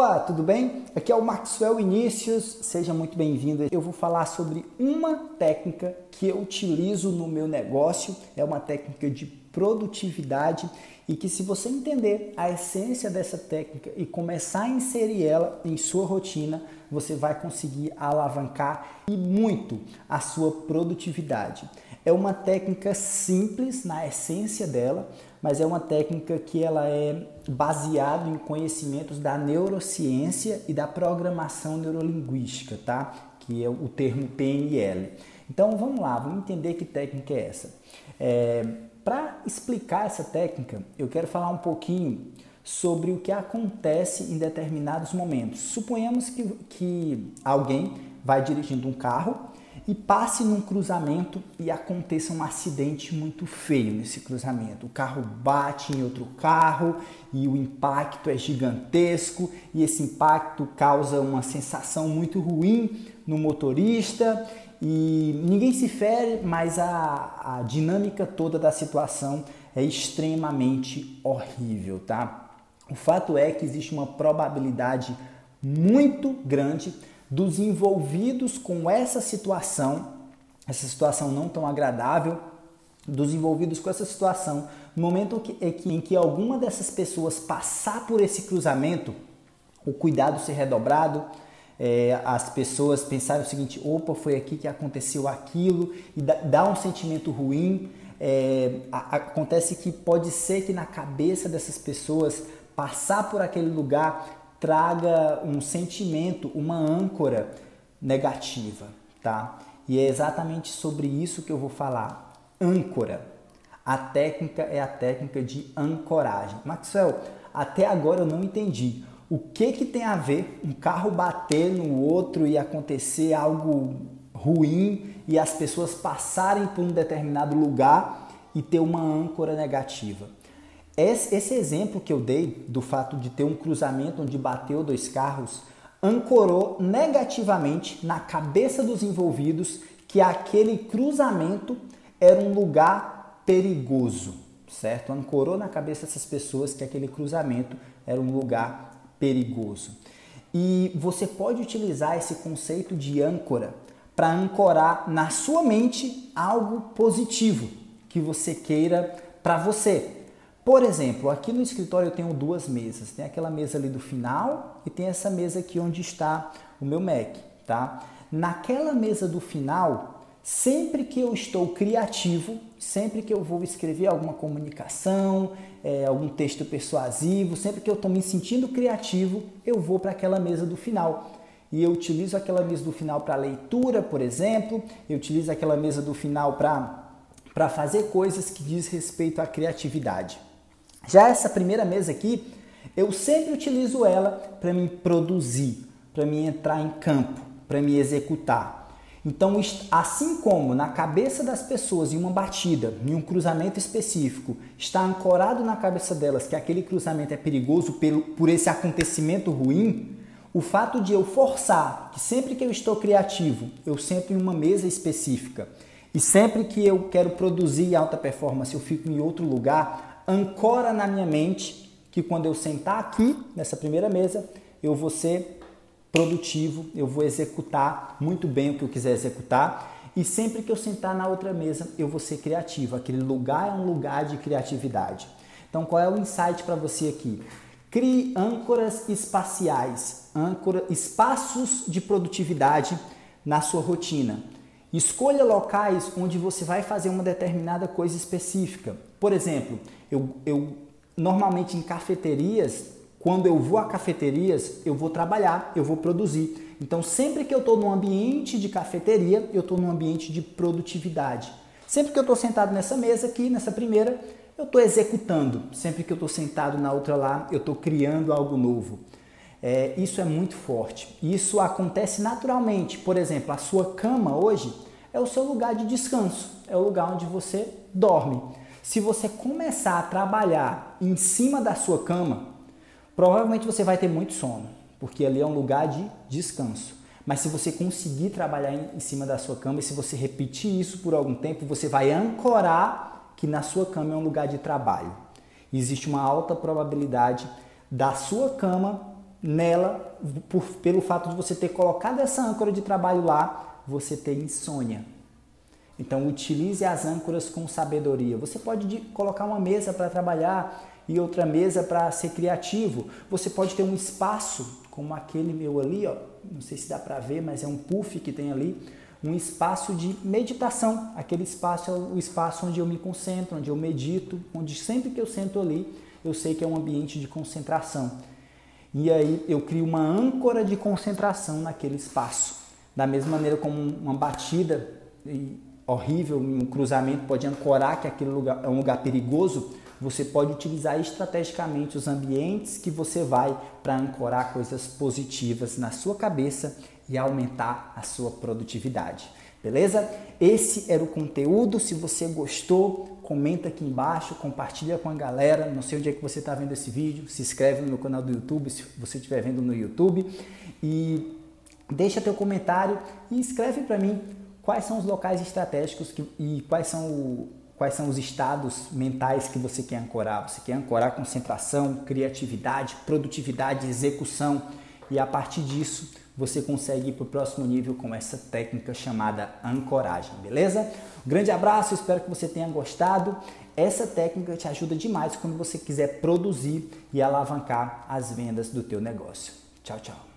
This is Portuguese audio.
Olá, tudo bem? Aqui é o Maxwell Inícios, seja muito bem-vindo. Eu vou falar sobre uma técnica que eu utilizo no meu negócio, é uma técnica de produtividade e que se você entender a essência dessa técnica e começar a inserir ela em sua rotina, você vai conseguir alavancar e muito a sua produtividade. É uma técnica simples na essência dela, mas é uma técnica que ela é baseada em conhecimentos da neurociência e da programação neurolinguística, tá? Que é o termo PNL. Então vamos lá, vamos entender que técnica é essa. É, Para explicar essa técnica, eu quero falar um pouquinho sobre o que acontece em determinados momentos. Suponhamos que, que alguém vai dirigindo um carro e passe num cruzamento e aconteça um acidente muito feio nesse cruzamento. O carro bate em outro carro e o impacto é gigantesco e esse impacto causa uma sensação muito ruim no motorista e ninguém se fere, mas a, a dinâmica toda da situação é extremamente horrível, tá? O fato é que existe uma probabilidade muito grande dos envolvidos com essa situação, essa situação não tão agradável, dos envolvidos com essa situação, no momento em que alguma dessas pessoas passar por esse cruzamento, o cuidado ser redobrado, é, as pessoas pensarem o seguinte: opa, foi aqui que aconteceu aquilo, e dá, um sentimento ruim. É, acontece que pode ser que na cabeça dessas pessoas passar por aquele lugar traga um sentimento, uma âncora negativa, tá? E é exatamente sobre isso que eu vou falar. Âncora. A técnica é a técnica de ancoragem. Maxwell, até agora eu não entendi. O que que tem a ver um carro bater no outro e acontecer algo ruim e as pessoas passarem por um determinado lugar e ter uma âncora negativa? Esse exemplo que eu dei do fato de ter um cruzamento onde bateu dois carros ancorou negativamente na cabeça dos envolvidos que aquele cruzamento era um lugar perigoso, certo? Ancorou na cabeça dessas pessoas que aquele cruzamento era um lugar perigoso. E você pode utilizar esse conceito de âncora para ancorar na sua mente algo positivo que você queira para você. Por exemplo, aqui no escritório eu tenho duas mesas. Tem aquela mesa ali do final e tem essa mesa aqui onde está o meu Mac, tá? Naquela mesa do final, sempre que eu estou criativo, sempre que eu vou escrever alguma comunicação, é, algum texto persuasivo, sempre que eu estou me sentindo criativo, eu vou para aquela mesa do final. E eu utilizo aquela mesa do final para leitura, por exemplo, eu utilizo aquela mesa do final para fazer coisas que diz respeito à criatividade. Já essa primeira mesa aqui, eu sempre utilizo ela para me produzir, para me entrar em campo, para me executar. Então, assim como na cabeça das pessoas em uma batida, em um cruzamento específico, está ancorado na cabeça delas que aquele cruzamento é perigoso por esse acontecimento ruim, o fato de eu forçar que sempre que eu estou criativo, eu sento em uma mesa específica e sempre que eu quero produzir alta performance, eu fico em outro lugar, ancora na minha mente que quando eu sentar aqui nessa primeira mesa, eu vou ser produtivo, eu vou executar muito bem o que eu quiser executar. E sempre que eu sentar na outra mesa, eu vou ser criativo. Aquele lugar é um lugar de criatividade. Então, qual é o insight para você aqui? Crie âncoras espaciais, âncora, espaços de produtividade na sua rotina. Escolha locais onde você vai fazer uma determinada coisa específica. Por exemplo, eu, eu normalmente em cafeterias, quando eu vou a cafeterias, eu vou trabalhar, eu vou produzir. Então, sempre que eu estou num ambiente de cafeteria, eu estou num ambiente de produtividade. Sempre que eu estou sentado nessa mesa aqui, nessa primeira, eu estou executando. Sempre que eu estou sentado na outra lá, eu estou criando algo novo. É, isso é muito forte. Isso acontece naturalmente. Por exemplo, a sua cama hoje é o seu lugar de descanso, é o lugar onde você dorme. Se você começar a trabalhar em cima da sua cama, provavelmente você vai ter muito sono, porque ali é um lugar de descanso. Mas se você conseguir trabalhar em cima da sua cama e se você repetir isso por algum tempo, você vai ancorar que na sua cama é um lugar de trabalho. Existe uma alta probabilidade da sua cama nela, por, pelo fato de você ter colocado essa âncora de trabalho lá, você ter insônia. Então utilize as âncoras com sabedoria. Você pode colocar uma mesa para trabalhar e outra mesa para ser criativo. Você pode ter um espaço como aquele meu ali, ó, não sei se dá para ver, mas é um puff que tem ali, um espaço de meditação. Aquele espaço é o espaço onde eu me concentro, onde eu medito, onde sempre que eu sento ali, eu sei que é um ambiente de concentração. E aí eu crio uma âncora de concentração naquele espaço. Da mesma maneira como uma batida horrível, um cruzamento pode ancorar que aquele lugar é um lugar perigoso, você pode utilizar estrategicamente os ambientes que você vai para ancorar coisas positivas na sua cabeça e aumentar a sua produtividade. Beleza? Esse era o conteúdo. Se você gostou, comenta aqui embaixo, compartilha com a galera. Não sei onde é que você está vendo esse vídeo. Se inscreve no meu canal do YouTube se você estiver vendo no YouTube. E deixa teu comentário e escreve para mim quais são os locais estratégicos que, e quais são o, quais são os estados mentais que você quer ancorar. Você quer ancorar concentração, criatividade, produtividade, execução e a partir disso você consegue ir para o próximo nível com essa técnica chamada ancoragem, beleza? Grande abraço, espero que você tenha gostado. Essa técnica te ajuda demais quando você quiser produzir e alavancar as vendas do teu negócio. Tchau, tchau.